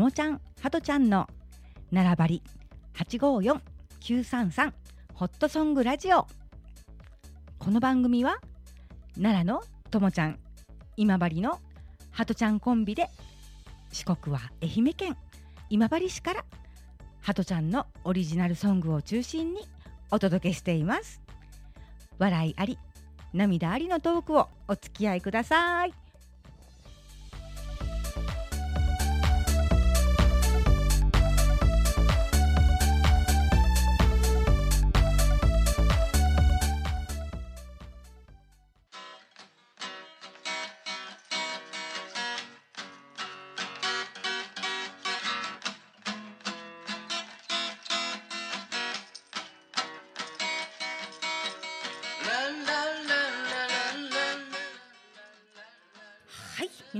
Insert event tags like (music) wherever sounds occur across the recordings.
ともちゃんはとちゃんの並ばり八五四九三三ホットソングラジオ。この番組は奈良のともちゃん今治のはとちゃんコンビで四国は愛媛県今治市からはとちゃんのオリジナルソングを中心にお届けしています。笑いあり涙ありのトークをお付き合いください。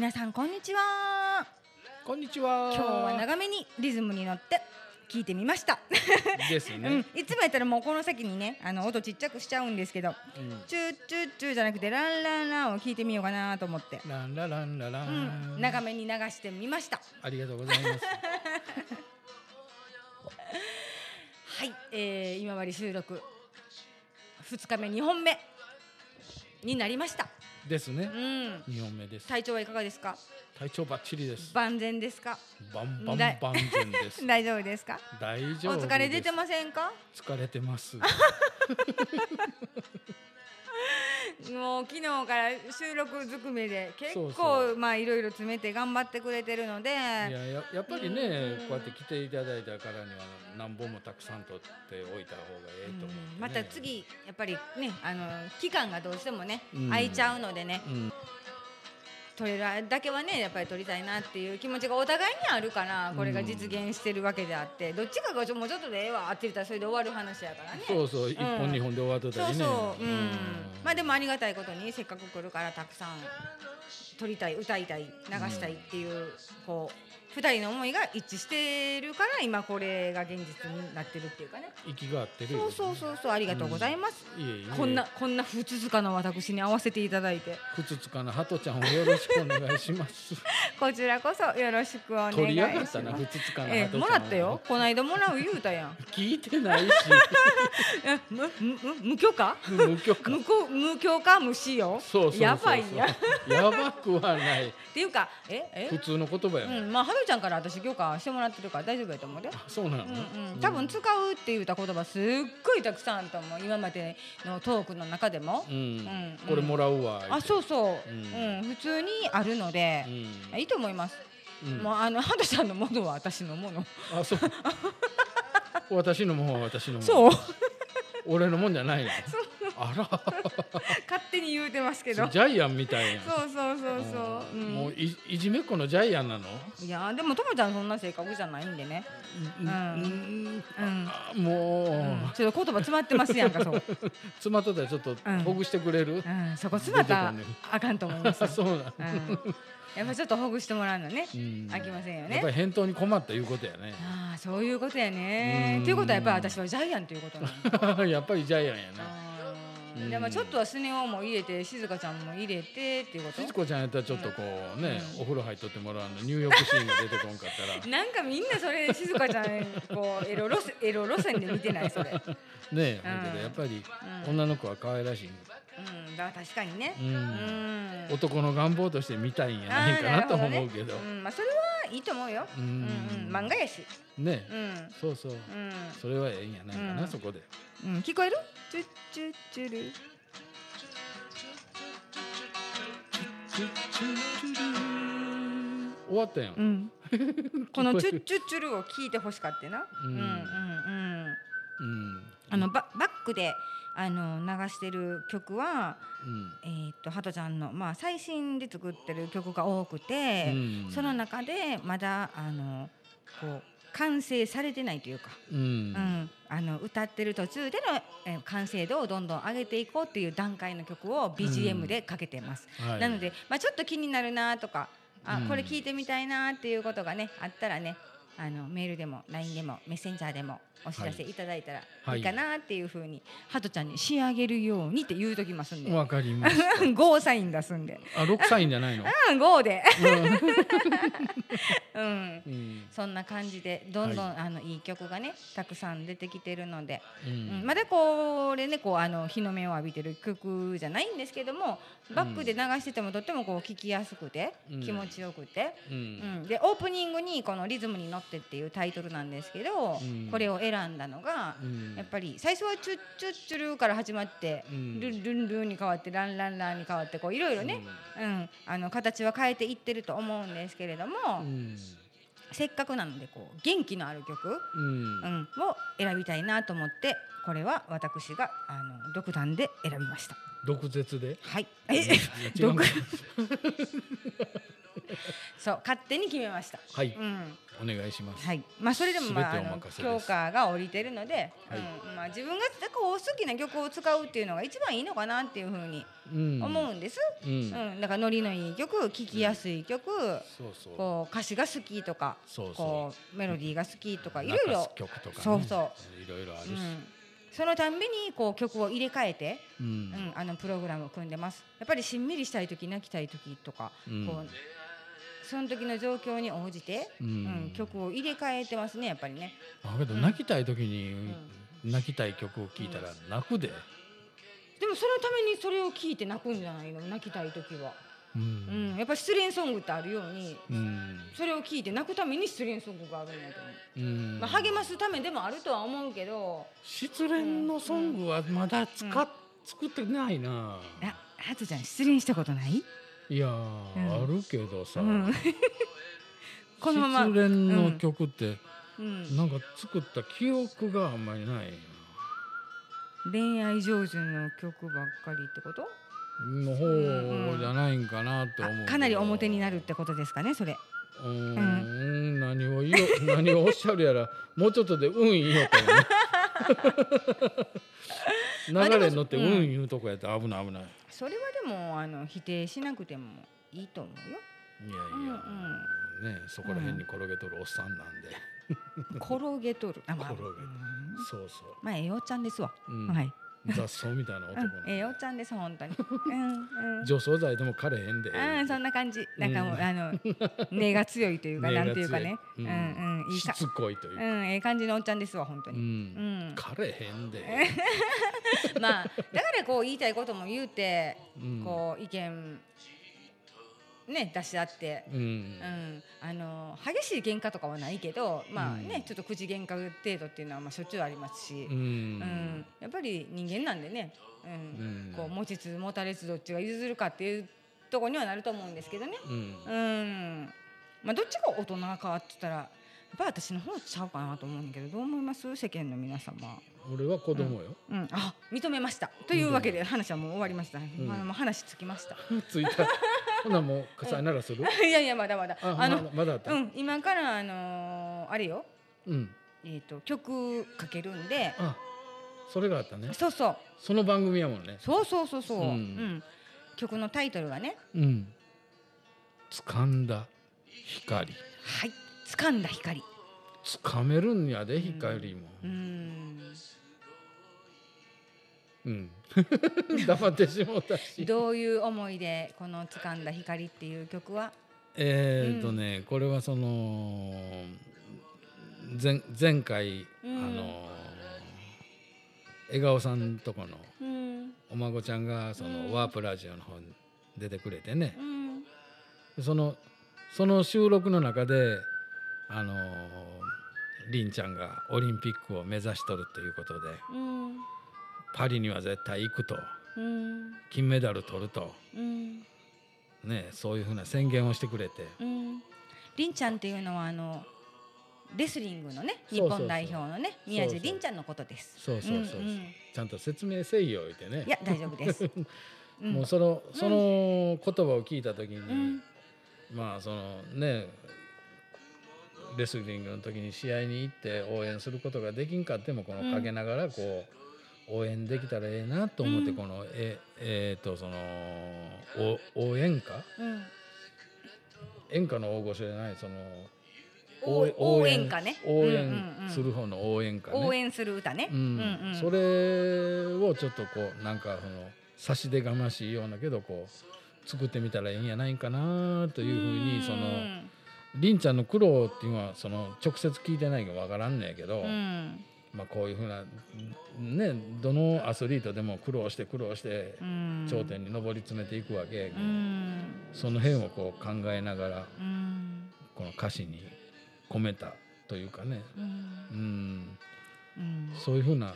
皆さんこんにちは。こんにちは。今日は長めにリズムに乗って聞いてみました、ですね。(laughs) うん、いつもやったらもうこの先にねあの音ちっちゃくしちゃうんですけどうん。チューチューチューじゃなくてランランランを聞いてみようかなと思って、ランラランララうン。ん、長めに流してみました。ありがとうございます。(laughs) はい、えー、今治収録2日目2本目になりました。うですね。ん二本目です。体調はいかがですか？体調バッチリです。万全ですか？バンバンだい万全です。(laughs) 大丈夫ですか？大お丈夫です。疲れ出てませんか？疲れてます。(laughs) もう昨日から収録ずくめで結構まあいろいろ詰めて頑張ってくれてるので。いやややっぱりねうん。こうやって来ていただいたからには何本もたくさん取っておいた方がええと思うん。また。次やっぱりねあの期間がどうしてもね、うん。空いちゃうのでね。うん。取れるだけはねやっぱり取りたいなっていう気持ちがお互いにあるからこれが実現してるわけであって、どっちかがちょもうちょっとでええわって言ったらそれで終わる話やからね。そうそう一本二本で終わっとったりね。そう、うん、まあでもありがたいことにせっかく来るからたくさん撮りたい歌いたい流したいっていう、こう二人の思いが一致してるから今これが現実になってるっていうかね。息が合ってるよね。そうそうそうそうありがとうございます、いえいえ。こんなこんなふつつかな私に合わせていただいて。ふつつかなハトちゃんをよろしくお願いします。(laughs) こちらこそよろしくお願いします。取りやがったなふつつかなええもらったよ。こないだもらう言うたやん。聞いてないし。(laughs) えむむむ無許可？無許可。無こ無許可無使用そうそうやばいやっやばくはない。ていうかええ？普通の言葉やもん、うん、まあ、はるちゃんから私許可してもらってるから大丈夫やと思うで。そうなの、うんうん、多分使うって言った言葉すっごいたくさんと思う今までのトークの中でも、うん。うんこれもらうわあそうそう、ううん。ん普通にあるので。う、ん、いいと思います、うん。もうあのハトちゃんのものは私のもの。あそう。(laughs) 私のもんは私のもんそう。俺のもんじゃないの？あら。(laughs) 勝手に言うてますけど。ジャイアンみたいやん。そうそうそうそう、うん。もういいじめっ子のジャイアンなの？いやでもともちゃんそんな性格じゃないんでね、うん。うん。あもう、うん、ちょっと言葉詰まってますやんかそう、(laughs) 妻とでちょっとうん。ほぐしてくれる、うん、そこ詰まったらあかんと思います。(laughs) そうなの、うん、やっぱちょっとほぐしてもらうのね、うん。あきませんよやっねぱり返答に困ったいうことやね。ああそういうことやね。うん。ということはやっぱり私はジャイアンということなのやっぱりジャイアンやなうん。でもちょっとはスネ夫も入れて静香ちゃんも入れてっていうこと？静子ちゃんやったらちょっとこうね、うん。お風呂入っとってもらうの入浴シーンが出てこんかったら。(laughs) なんかみんなそれ静香ちゃんこうエロ路線エロ路線で見てない？それ、うん、ねえ、うんだけどやっぱりうん。女の子は可愛らしい、だから確かにね。ううん。ん男の願望として見たいんやないかなと思うけど。あーなるほね。うんまあそれはいいと思うよ。ううんんうん。漫画やし。ね。うえ、ん。そうそう。うん。それはええんやないかな、うん。そこで。うん聞こえる？チュッチュッチュル終わったやん、うん、このチュッチュッチュルを聞いてほしかってな。ううんんうんうん。うんあのババックであの流してる曲はうん。えーっとハトちゃんのまあ最新で作ってる曲が多くて、うん。その中でまだあのこう完成されてないというか。うん。うん、あの歌ってる途中での、えー完成度をどんどん上げていこうっていう段階の曲を BGM でかけてます。はい。なので、まあ、ちょっと気になるなとかあ、うん。これ聞いてみたいなっていうことがねあったらねあのメールでも LINE でもメッセンジャーでもお知らせいただいたらはい。いいかなっていうふうに、ハトちゃんに仕上げるようにって言うときますんで、わかりました。ゴーサイン出すんで、あ、六歳じゃないの？(laughs) うん、ゴーで、うん、(laughs) うん。そんな感じでどんどん、い、あのいい曲がねたくさん出てきてるので、ううん。ん。まだこれねこうあの日の目を浴びてる曲じゃないんですけどもバックで流しててもとってもこう聴きやすくて、うん。気持ちよくて、う。うん。ん、でオープニングにこの「リズムに乗って」っていうタイトルなんですけど、うん。これを選んだのが、うん。やっぱり最初はチュッチュッチュルーから始まって、うん。ルンルンルンに変わってランランランに変わってこういろいろね、うん。あの形は変えていってると思うんですけれども、うん。せっかくなのでこう元気のある曲、うん。う。ん、を選びたいなと思ってこれは私があの独断で選びました。毒舌で？はい、え？毒？(laughs) そう勝手に決めました。はい。うんお願いします。はい、まあそれでもまああの強化が降りてるので、はいうん、まあ自分がこう好きな曲を使うっていうのが一番いいのかなっていうふうにうん。思うんです。う。うんん、だからノリのいい曲、聴きやすい曲、そうそう。こう歌詞が好きとか、そうそう。こうメロディーが好きとかいろいろ曲とかね。そうそいろいろあるし。うん、そのたんびにこう曲を入れ替えて、ううんん、あのプログラムを組んでます。やっぱりしんみりしたい時、泣きたい時とか、うんこうその時の状況に応じて、ううんん。曲を入れ替えてますねやっぱりね。だけど泣きたい時に泣きたい曲を聴いたら泣くで。でもそのためにそれを聞いて泣くんじゃないの？泣きたい時は、う。うん。ん、やっぱり失恋ソングってあるようにうん。それを聞いて泣くために失恋ソングがあるんやと思う、うん。まあ、励ますためでもあるとは思うけど。失恋のソングはまだ使っ、作ってないな。あハトちゃん失恋したことない、いやあるけどさ。うん、(laughs) このまま。失恋の曲って、うん、なんか作った記憶があんまりない恋愛上手の曲ばっかりってこと？の方じゃないんかなって思うかなり表になるってことですかねそれ。うーん何を言お (laughs) 何をおっしゃるやらもうちょっとで「うん」言いよったよね流れに乗って「うん」言うとこやったら危ない危ない。それはでもあの否定しなくてもいいと思うよ。いやいや、うんねそこら辺に転げとるおっさんなんで、転げとる。あ、まあ、転げうんそうそまあええおっちゃんですわ、う、うん。はい雑草みたいな男うん、のええおっちゃんです本当に。うんうん。除草剤でも枯れへんで。うん、そんな感じ。なんかもう、うんあの (laughs) 根が強いというか、なんていうかね。うん。うん、いいか。し。つこいというか、うん、ええ感じのおっちゃんですわ、本当うに。うん。ん、枯れへんで、(laughs) まあ、だから、こう言いたいことも言うて、うん。こう意見。ね、出し合って。うん。うん、あの激しい喧嘩とかはないけど、まあね、うん。ちょっと口喧嘩程度っていうのはまあしょっちゅうありますし。ううん、んやっぱり人間なんでね、うん。うん。こう持ちつ持たれつどっちが譲るかっていうところにはなると思うんですけどね。うん。うん、まあどっちが大人かって言ったらやっぱり私の方ちゃうかなと思うんだけどどう思います？世間の皆様。俺は子供よ、うん、あ認めました。というわけで話はもう終わりました、まあ、もう話つきました。(laughs) ついたほなもうさよならする、(laughs) いやいやまだまだ。ああの、まだまだうん今からあのーあれよ。うん。えー、と曲かけるんで。あそれがあったね。そうそう。その番組やもんね。そうそうそうそう、ううん。ん曲のタイトルがね。うん。掴んだ光。はい。掴んだ光。掴めるんやで光も。うんうん。(laughs) 黙ってしもうたし。どういう思いでこの掴んだ光っていう曲は？えーっとね、これはその前前回、うん。あの笑顔さんとこのうん。お孫ちゃんがその、うん。ワープラジオの方に出てくれてね。う、ん。そのその収録の中であのりんちゃんがオリンピックを目指しとるということで。うんパリには絶対行くと。うん。金メダル取ると、うん。ね、そういうふうな宣言をしてくれて、うん。りんちゃんっていうのはあのレスリングのね日本代表のね宮地りんちゃんのことです。そうそうそうそう、んんちゃんと説明せいよ言ってね。いや大丈夫です、(laughs) うん。もうそのその言葉を聞いた時に、うん。まあそのねレスリングの時に試合に行って応援することができんかってもこのうん陰ながらこう応援できたらええなと思ってうん。このええーとそのお応援歌？うん。演歌の大御所じゃないその応援歌ね。応援する方の応援歌ね、応援する歌ね。それをちょっとこうなんかその差し出がましいようなけどこう作ってみたらいいんやないかなというふうにそのりんちゃんの苦労っていうのはその直接聞いてないかわからんねんけど、うんまあこういうふうなねどのアスリートでも苦労して苦労してうん頂点に上り詰めていくわけうんその辺をこう考えながらうんこの歌詞に込めたというかね、うんうん、うんそういうふうな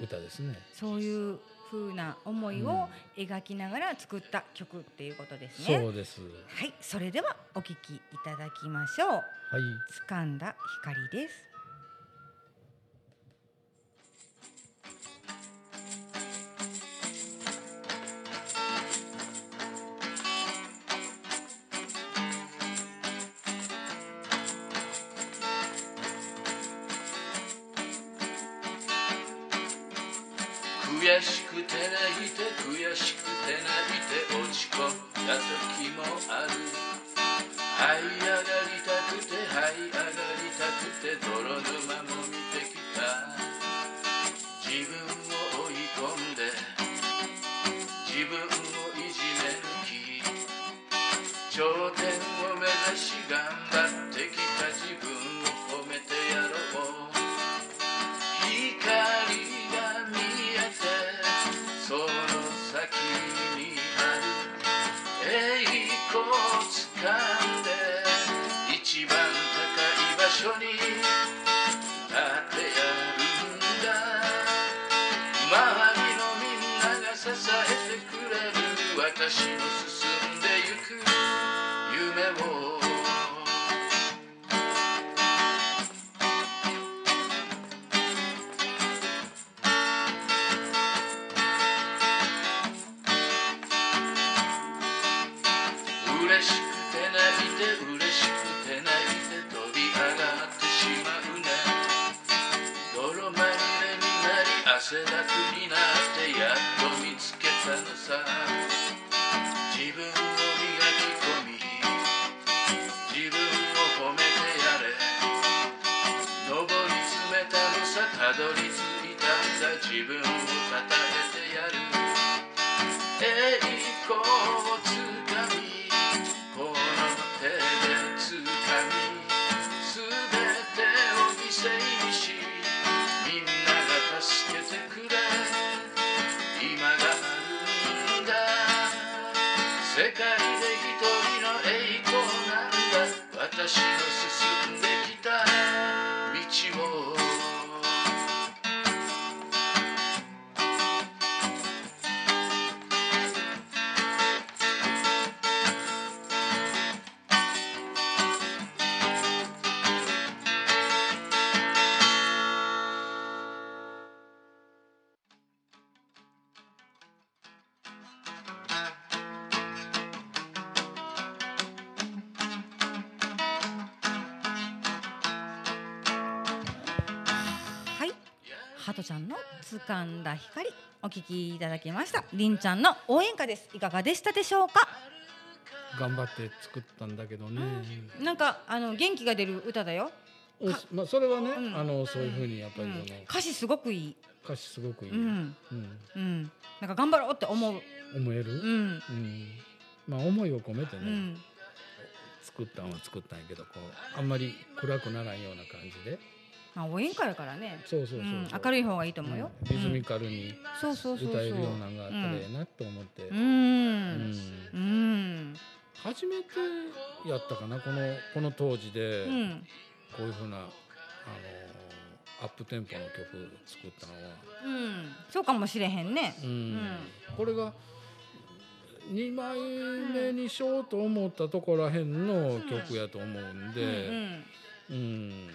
歌ですね。そういう風な思いを描きながら作った曲っていうことですね。そうです。はい、それではお聞きいただきましょう。はい。掴んだ光です。悔しくて泣いて悔しくて泣いて落ち込んだ時もある。這い上がりたくて這い上がりたくて泥沼る私の界で一人の栄光なんだ。私の進むきいただきました。りんちゃんの応援歌です。いかがでしたでしょうか？頑張って作ったんだけどね。なんかあの元気が出る歌だよ。おまあそれはね、うんあのそういうふうにやっぱうんりその、歌詞すごくいい。歌詞すごくいい、ううんんうん。なんか頑張ろうって思う。思える、ううんんまあ思いを込めてね、うん。作ったんは作ったんやけどこうあんまり暗くならんような感じでまあ応援歌やからね。そうそうそうそう、うん、明るい方がいいと思うよ。うんリズミカルにそうそうそうそう。歌えるようなのがあったらええなと思って、う。うんんうん。初めてやったかなこのこの当時で、うん。こういうふうなあのアップテンポの曲作ったのは、うん。そうかもしれへんね。うんんこれが2枚目にしようと思ったところらへんの曲やと思うんうんで、うん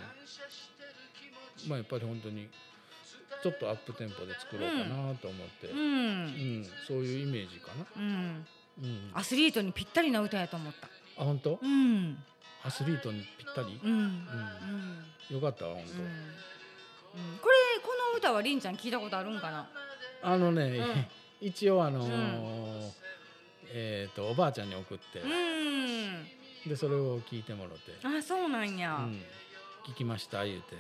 まあやっぱり本当にちょっとアップテンポで作ろうかなと思って、ううんん。そういうイメージかな。うん。うん、アスリートにぴったりな歌やと思った。あ本当、うん。アスリートにぴったり、うん。うん。うん、よかったわ本うん。これこの歌はりんちゃん聞いたことあるんかな？当。あのね、うん一応あのーえっ、とおばあちゃんに送って、うん。でそれを聞いてもろてあそうなん「や、うん、聞きました」言うて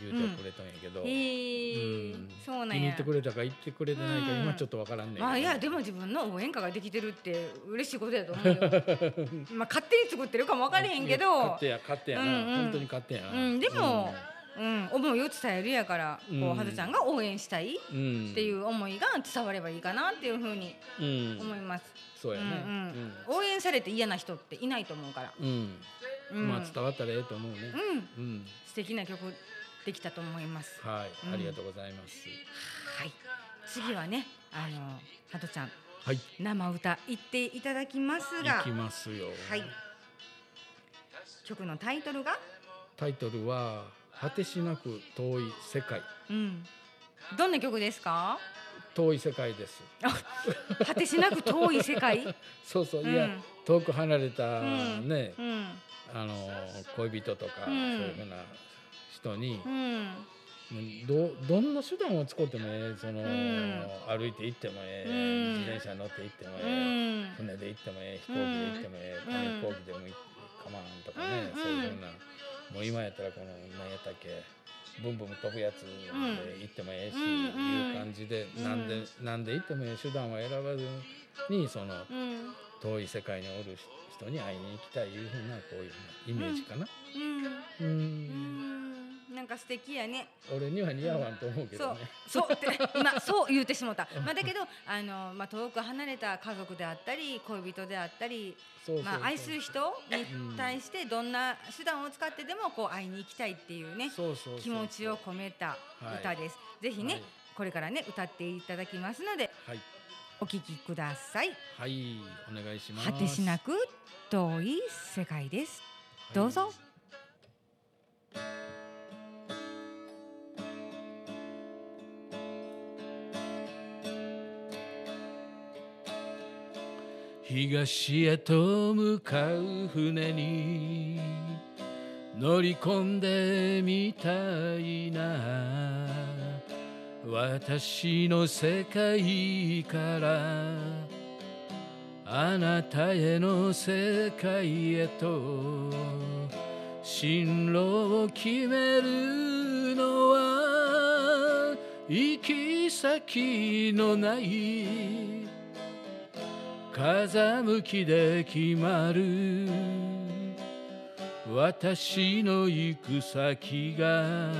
言うてくれたんやけど、うん。そうなんや。気に入ってくれたか言ってくれてないかうん。今ちょっとわからんねんまあいやでも自分の応援歌ができてるって嬉しいことやと思うよ。(laughs) まあ勝手に作ってるかも分かれへんけど。勝手や勝手やな、うんうん。本当に勝手やな、うんでもうん。思いを伝えるやからこううん。はずちゃんが応援したいっうん、ていう思いが伝わればいいかなっていうふうにうん、思います、そうやね。うんうん。応援されて嫌な人っていないと思うから、うん。まあ伝わったらええと思うね。うん、うん、素敵な曲できたと思います。はい、うん。ありがとうございます。はい。次はねあのはとちゃん。はい。生歌言っていただきます行がきますよ。はい。曲のタイトルが？タイトルは果てしなく遠い世界。うん。どんな曲ですか？遠い世界です。果てしなく遠い世界？(laughs) そうそう、うん。いや遠く離れたうん。ね、うん。あの恋人とか、うん。そういうふうな人にう、ん。どどんな手段を使ってもええその、ん。歩いて行ってもええ、うん。自転車乗って行ってもうええ、ん。船で行ってもええ飛行機で行ってもええ、うん。紙飛行機でもいかまんとかね、うん。そういうふうなもう今やったらこの何やったっけブンブン飛ぶやつで行ってもええし、うん。いう感じで、うん。なんでなんで行ってもええ手段は選ばずにそのうん。遠い世界におる人に会いに行きたいいうふうなこういうイメージかな。うんなんか素敵やね。俺には似合わんと思うけそうどね。そう。って今そう言うてしもた、まあ、だけどあの、まあ、遠く離れた家族であったり恋人であったり、そうそうそう。まあ、愛する人に対してどんな手段を使ってでもこう会いに行きたいっていうねそうそうそう気持ちを込めた歌です、ぜひね、はい。これからね歌っていただきますのではい、お聴きください。はい、お願いします。果てしなく遠い世界です。どうぞ、東へと向かう船に乗り込んでみたいな。私の世界からあなたへの世界へと進路を決めるのは行き先のない風向きで決まる。私の行く先が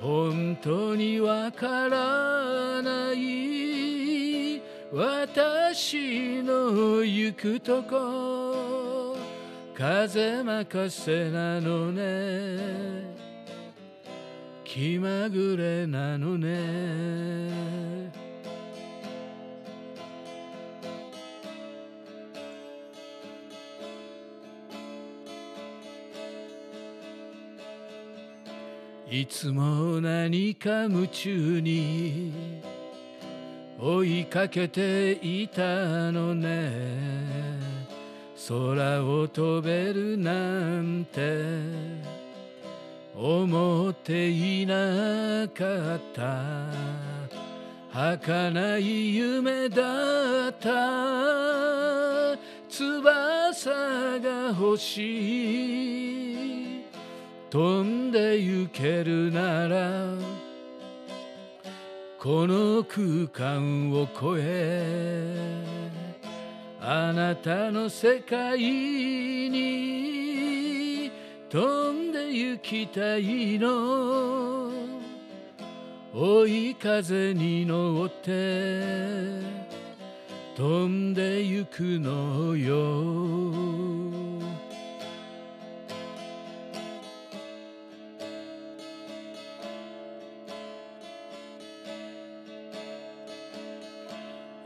本当にわからない。私の行くとこ風任せなのね。気まぐれなのね。いつも何か夢中に追いかけていたのね。空を飛べるなんて思っていなかった。儚い夢だった。翼が欲しい。飛んで行けるならこの空間を越えあなたの世界に飛んで行きたいの。追い風に乗って飛んで行くのよ。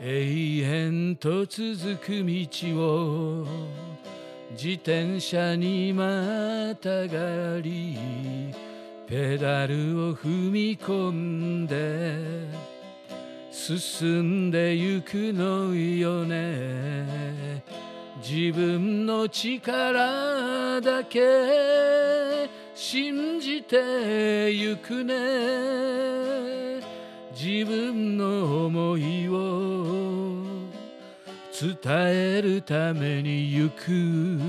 永遠と続く道を自転車にまたがりペダルを踏み込んで進んでゆくのよね。自分の力だけ信じてゆくね。自分の思いを伝えるために行く。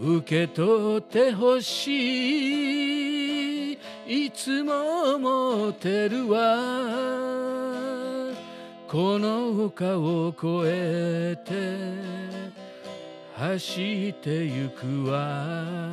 受け取ってほしい。いつも思ってるわ。この丘を越えて走ってゆくわ。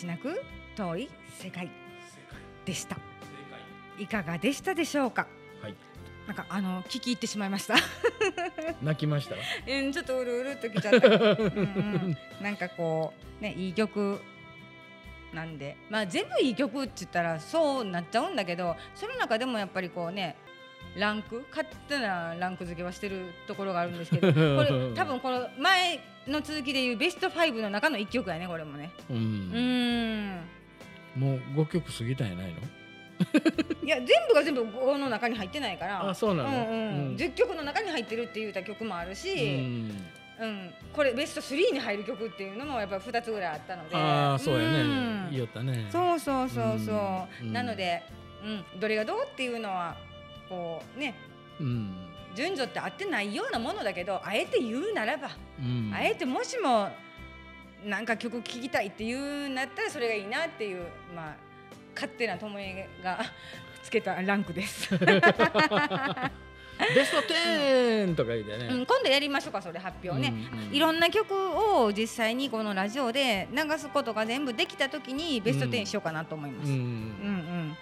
しなく遠い世界でした。いかがでしたでしょうか？はい。なんかあの聞き入ってしまいました。(laughs) 泣きました？うんちょっとうるうるっときちゃった、うんうん、なんかこうねいい曲なんでまあ全部いい曲って言ったらそうなっちゃうんだけどその中でもやっぱりこうねランク？勝手なランク付けはしてるところがあるんですけど (laughs) これ多分この前の続きでいうベスト5の中の1曲やねこれもね。ううん。もう5曲過ぎたんやないの？(laughs) いや全部が全部5の中に入ってないから。あそうなの？うんうん。うん。10曲の中に入ってるって言った曲もあるし、うん。うん、これベスト3に入る曲っていうのもやっぱり2つぐらいあったので。ああそうやん。ね言いよったね。そうそうそうそう、うん。なので、うん、どれがどうっていうのはこうねうん。順序って合ってないようなものだけどあえて言うならば、うん。あえてもしもなんか曲聴きたいっていうんだったらそれがいいなっていうまあ勝手な友えがつけたランクです、(laughs) ベスト10とか言ってね、うん、今度やりましょうかそれ発表ね、うんうん。いろんな曲を実際にこのラジオで流すことが全部できた時にベスト10しようかなと思います。ううんんうん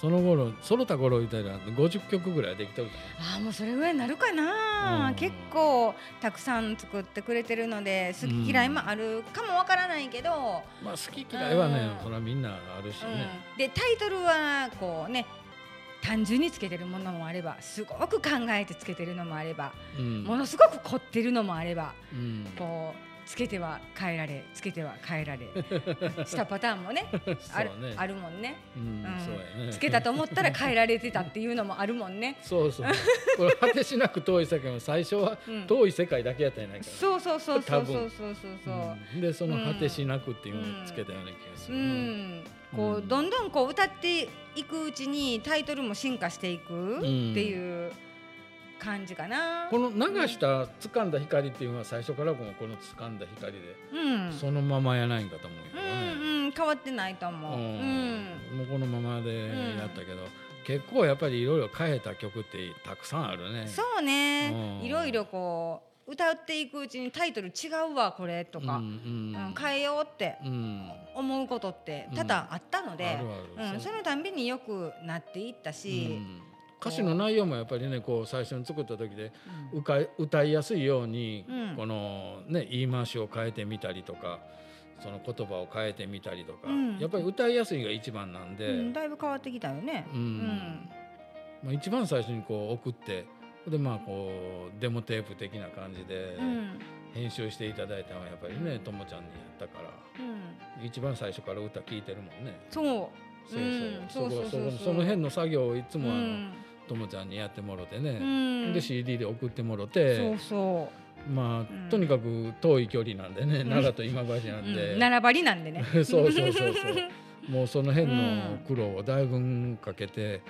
その頃その他頃言ったら50曲ぐらいできてるかああもうそれぐらいになるかな、うん。結構たくさん作ってくれてるので好き嫌いもあるかもわからないけど、なまあ好き嫌いはね、うん。それはみんなあるしね、うん。でタイトルはこうね単純につけてるものもあればすごく考えてつけてるのもあれば、うん。ものすごく凝ってるのもあればうん。こうつけては変えられつけては変えられ (laughs) したパターンもね (laughs) あるね。あるもんね。うんうん。そうやね。つけたと思ったら変えられてたっていうのもあるもんね。(laughs) そうそうこれ果てしなく遠い世界も最初はうん。遠い世界だけやったんやないかそうそうそうそうそうそうそう。そう。でその果てしなくっていうのをつけたような気がすうる、ん、こう、うん。どんどんこう歌っていくうちにタイトルも進化していくっていう感じかな。この流した掴んだ光っていうのは最初からもうこの掴んだ光でうん、そのままやないんかと思うけうどね、んうん変わってないと思う。ううん。んもうこのままでやったけど、結構やっぱりいろいろ変えた曲ってたくさんあるね。そうね。うん。いろいろこう歌っていくうちにタイトル違うわこれとか、うんうん。変えようってうん。思うことって多々あったので、うん、そのたんびによくなっていったし、うん歌詞の内容もやっぱりねこう最初に作った時でうん。歌い歌いやすいように、うん。このね言い回しを変えてみたりとかその言葉を変えてみたりとか、うん。やっぱり歌いやすいが一番なんで、うんだいぶ変わってきたよね。うん。まあ、一番最初にこう送ってでまあこうデモテープ的な感じでうん。編集していただいたのはやっぱりねともちゃんにやったからうん。一番最初から歌聴いてるもんね。そう。そうう。ん。そうその辺の作業をいつもあの、うんともちゃんにやってもろてうね、ん。で CD で送ってもろそうてそまあ、うん。とにかく遠い距離なんでね、ん。奈良と今治なう、んで、うん、並ばりなんでね。(laughs) そうそうそうそう。(laughs) もうその辺の苦労をだいぶかけて、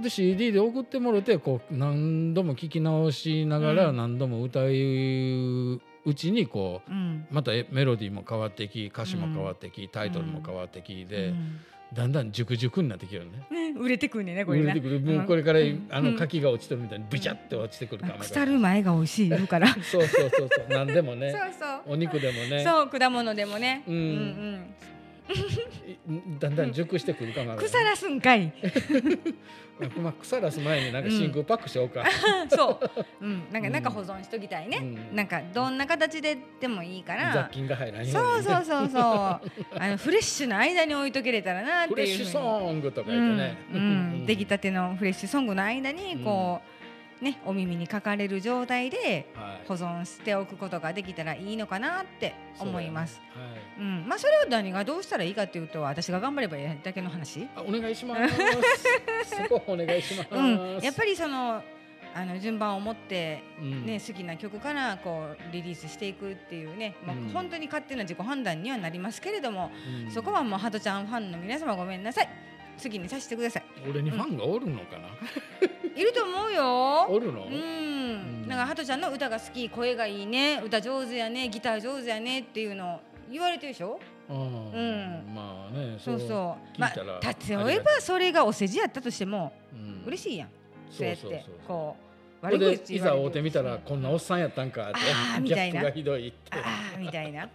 で CD で送ってもろてこう何度も聞き直しながらうん。何度も歌ううちにこううん。またメロディーも変わってき歌詞も変わってき、タイトルも変わってきで、うんだんだん熟熟になってきるね。ね売れてくんねこれな。売れてくる。もうこれから、うん。あの柿が落ちてるみたいにブチャって落ちてくるかも腐る前が美味しい言うから。そそうそうそうそう。何でもね。(laughs) うそう。お肉でもね。そう果物でもね。うん。うんいだんだん熟してくるかもうん。腐らすんかい。まあ腐らす前になんか真空パックしようか、(laughs) そう。うん。なんかうん中保存しときたいね。うんなんかどんな形ででもいいから。雑菌が入らんように、そうそうそうそう。(laughs) あのフレッシュな間に置いとけれたらなっていう。フレッシュソングとか言ってね、うんうん出来たてのフレッシュソングの間にこう、ねお耳にかかれる状態ではい。保存しておくことができたらいいのかなって思います。そうやねうん、まあそれを何がどうしたらいいかっていうと私が頑張ればいいだけの話。お願いします。(laughs) そこお願いします、うん、やっぱりそのあの順番を持ってうん。ね、好きな曲からこうリリースしていくっていうね、まあうん。本当に勝手な自己判断にはなりますけれども、うん。そこはもうハトちゃんファンの皆様ごめんなさい好きにさせてください。俺にファンがおるのかな、いると思うよ。おるの、うん。ん。だからハトちゃんの歌が好き声がいいね歌上手やねギター上手やねっていうのを言われてるでしょ？うんうん。まあねそうそう。まあ例えばそれがお世辞やったとしてもうん。嬉しいやん。そうやってこうこれで口いざ会うてみたらこんなおっさんやったんかって。あーみギたいな。ャップがひどいって。ああみたいな、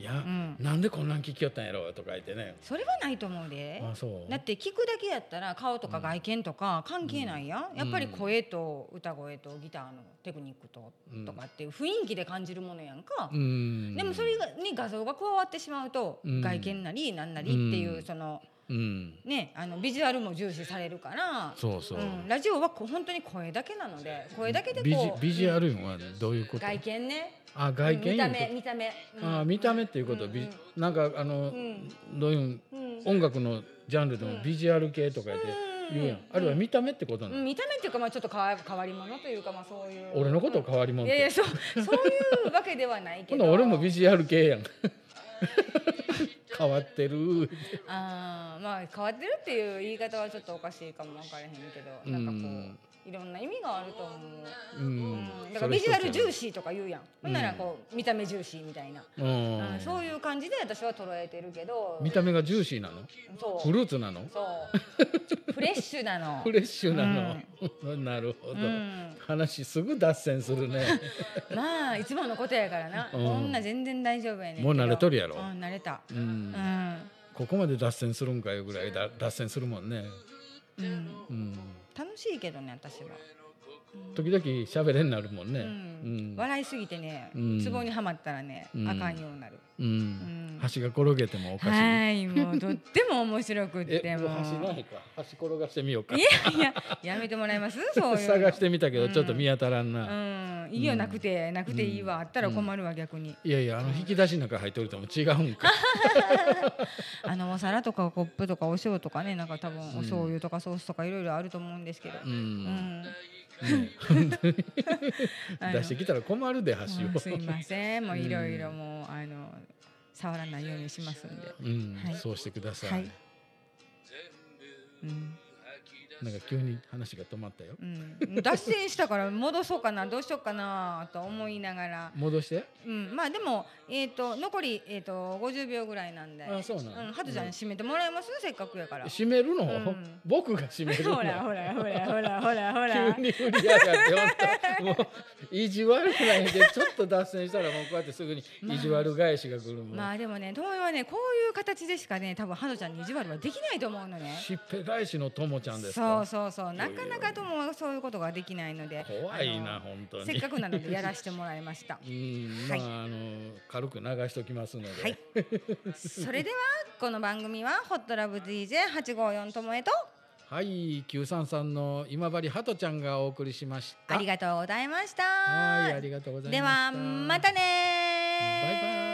いや、うん、なんでこんなん聞きよったんやろ？とか言ってね。それはないと思うで。あそう？だって聞くだけやったら顔とか外見とか関係ないやん、うん。やっぱり声と歌声とギターのテクニックと、うんとかっていう雰囲気で感じるものやんか、うん。でもそれがに画像が加わってしまうと、うん。外見なりなんなりっていう、うん。そのうん。ねあのビジュアルも重視されるから。そうそう、ん、ラジオは本当に声だけなので声だけでこうビジュアルはどういうこと？外見ね。あ外見うん見？た目見た目、うん。あ見た目っていうこと、ビうん。なんかあの、うん。どういううん。音楽のジャンルでもビジュアル系とか言って言うやん、うん。あるいは見た目ってことなの、うん見た目っていうかまあちょっと変わ変わり者というかまあそういう。俺のこと変わり者って、いやいやそうそういうわけではないけど。俺もビジュアル系やん (laughs) 変わってる。あーまあ変わってるっていう言い方はちょっとおかしいかもわからへんけどなんかこう、うんいろんな意味があると思う、ううん。ん、だからビジュアル重視視とか言うやん、ほんならこう見た目重視みたいな、うん。うん。そういう感じで私は捉えてるけど。見た目がジューシーなの？そう。フルーツなの？そう。(laughs) フレッシュなの。フレッシュなの、(laughs) なるほど、うん。話すぐ脱線するね。(laughs) まあいつものことやからな、うん。こんな全然大丈夫やねもう慣れとるやろ。うん慣れた。うん、うん。ここまで脱線するんかいうぐらいだ脱線するもんね、うん。うん、楽しいけどね私は、時々喋れになるもんね、うん。うん。笑いすぎてね、うん。ツボにはまったらね、うん。あかんようになる、うん。ん。橋が転げてもおかしい、はいもうとっても面白くってえももう橋ないか。橋転がしてみようか。いやいややめてもらえます？(laughs) そういうの。探してみたけどちょっと見当たらんうな、ん。いいよなくて、なくていいわ。あったら困るわ逆に、いやいやあの引き出しの中入っておるとも違うんか。(laughs) あのお皿とかコップとかお塩とかねなんか多分ん。お醤油とかソースとかいろいろあると思うんですけど、ううん。んね本当にあの。出してきたら困るで橋を。すいません。もういろいろもうあの触らないようにしますんで、うん、はい。そうしてください、はい。うんなんか急に話が止まったよ。うん、脱線したから戻そうかなどうしようかなと思いながら、戻して？うん、まあでも、えー、と残り、えー、と50秒ぐらいなんで。あそうなのうん、ハトちゃんに締めてもらえます、せっかくやから。閉めるの、うん。僕が閉めるの？ほらほらほらほらほら。ほら。急に振りやがってもう意地悪なんでちょっと脱線したらもうこうやってすぐに意地悪返しが来るもん、まあでもね、友よはね、こういう形でしかね、多分ハトちゃんに意地悪はできないと思うのね。しっぺ返しのともちゃんですそかうそうそう、なかなか友はそういうことができないので。怖いな本当にせっかくなのでやらせてもらいました。(laughs) うんまはいあ、あの軽く流しておきますので、はい。それではこの番組はホットラブ DJ854 ともえとはい、九三三の今治ハトちゃんがお送りしました。ありがとうございました。はい、ありがとうございました。ではまたねバイバイ。